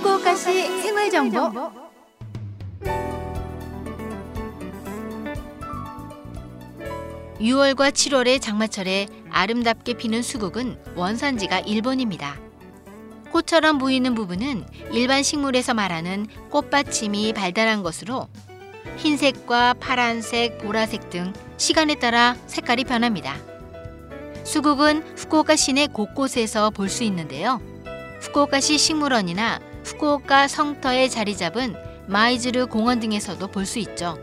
후쿠오카시 생활 정보. (6월과 7월의) 장마철에 아름답게 피는 수국은 원산지가 일본입니다. 꽃처럼 보이는 부분은 일반 식물에서 말하는 꽃받침이 발달한 것으로 흰색과 파란색, 보라색 등 시간에 따라 색깔이 변합니다. 수국은 후쿠오카 시내 곳곳에서 볼 수 있는데요. 후쿠오카시 식물원이나 후쿠오카 성터에 자리 잡은 마이즈르 공원 등에서도 볼 수 있죠.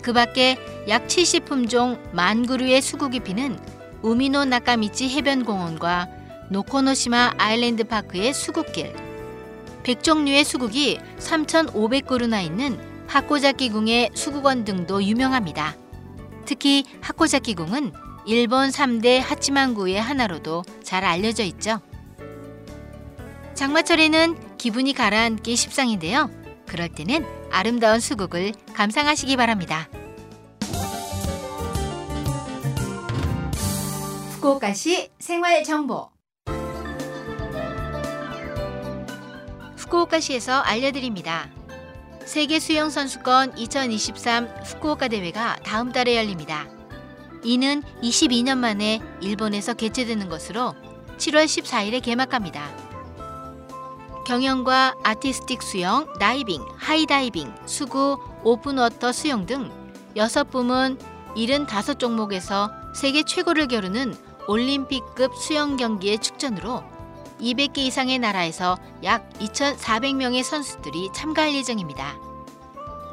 그 밖에 약 70품종 만 그루의 수국이 피는 우미노 나카미치 해변공원과 노코노시마 아일랜드 파크의 수국길, 100종류의 수국이 3,500그루나 있는 하코자키궁의 수국원 등도 유명합니다. 특히 하코자키궁은 일본 3대 하치만구의 하나로도 잘 알려져 있죠. 장마철에는 기분이 가라앉기 십상인데요. 그럴 때는 아름다운 수국을 감상하시기 바랍니다. 후쿠오카시 생활 정보 후쿠오카시에서 알려드립니다. 세계 수영 선수권 2023 후쿠오카 대회가 다음 달에 열립니다. 이는 22년 만에 일본에서 개최되는 것으로 7월 14일에 개막합니다. 경영과 아티스틱 수영, 다이빙, 하이다이빙, 수구, 오픈워터 수영 등 6부문 75종목에서 세계 최고를 겨루는 올림픽급 수영 경기의 축전으로 200개 이상의 나라에서 약 2,400명의 선수들이 참가할 예정입니다.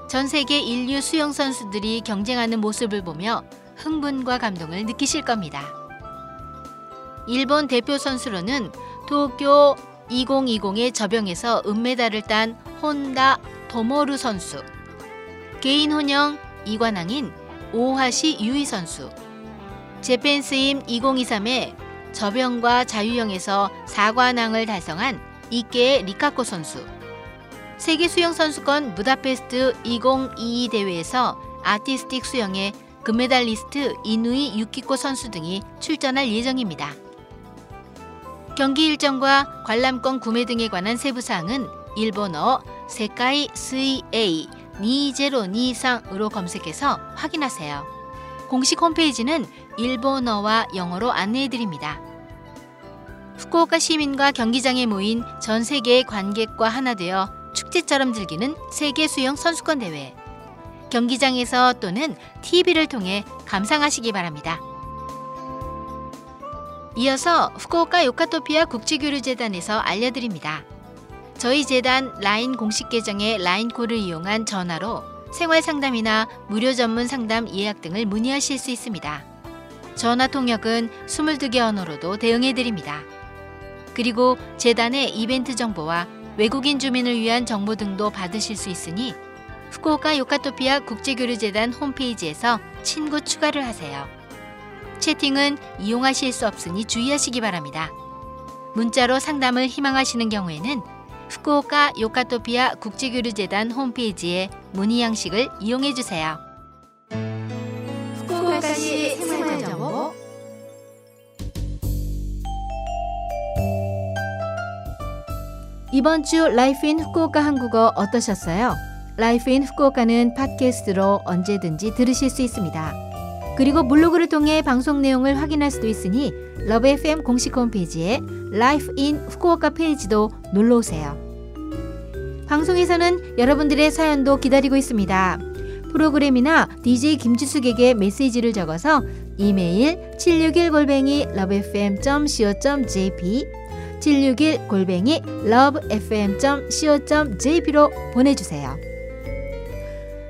전 세계 인류 수영 선수들이 경쟁하는 모습을 보며 흥분과 감동을 느끼실 겁니다. 일본 대표 선수로는 도쿄 2020의 저병에서 은메달을 딴 혼다 도모루 선수, 개인 혼영 이관왕인 오하시 유이 선수, 재팬스임 2023의 저병과 자유형에서 4관왕을 달성한 이케 리카코 선수, 세계 수영 선수권 부다페스트 2022 대회에서 아티스틱 수영의 금메달리스트 이누이 유키코 선수 등이 출전할 예정입니다. 경기 일정과 관람권 구매 등에 관한 세부 사항은 일본어 세카이 스이 에이 2023으로 검색해서 확인하세요. 공식 홈페이지는 일본어와 영어로 안내해 드립니다. 후쿠오카 시민과 경기장에 모인 전 세계의 관객과 하나 되어 축제처럼 즐기는 세계 수영 선수권 대회. 경기장에서 또는 TV를 통해 감상하시기 바랍니다. 이어서 후쿠오카 요카토피아 국제교류재단에서 알려드립니다. 저희 재단 라인 공식 계정의 라인콜을 이용한 전화로 생활 상담이나 무료 전문 상담 예약 등을 문의하실 수 있습니다. 전화 통역은 22개 언어로도 대응해 드립니다. 그리고 재단의 이벤트 정보와 외국인 주민을 위한 정보 등도 받으실 수 있으니 후쿠오카 요카토피아 국제교류재단 홈페이지에서 친구 추가를 하세요. 채팅은 이용하실 수 없으니 주의하시기 바랍니다. 문자로 상담을 희망하시는 경우에는 후쿠오카 요카토피아 국제교류재단 홈페이지의 문의 양식을 이용해 주세요. 후쿠오카시 생활정보 이번 주 Life in Fukuoka 한국어 어떠셨어요? Life in Fukuoka는 팟캐스트로 언제든지 들으실 수 있습니다. 그리고 블로그를 통해 방송 내용을 확인할 수도 있으니 LOVE FM 공식 홈페이지에 Life in Fukuoka 페이지도 놀러 오세요. 방송에서는 여러분들의 사연도 기다리고 있습니다. 프로그램이나 DJ 김지숙에게 메시지를 적어서 이메일 761골뱅이 lovefm.co.jp 761 골뱅이 lovefm.co.jp로 보내주세요.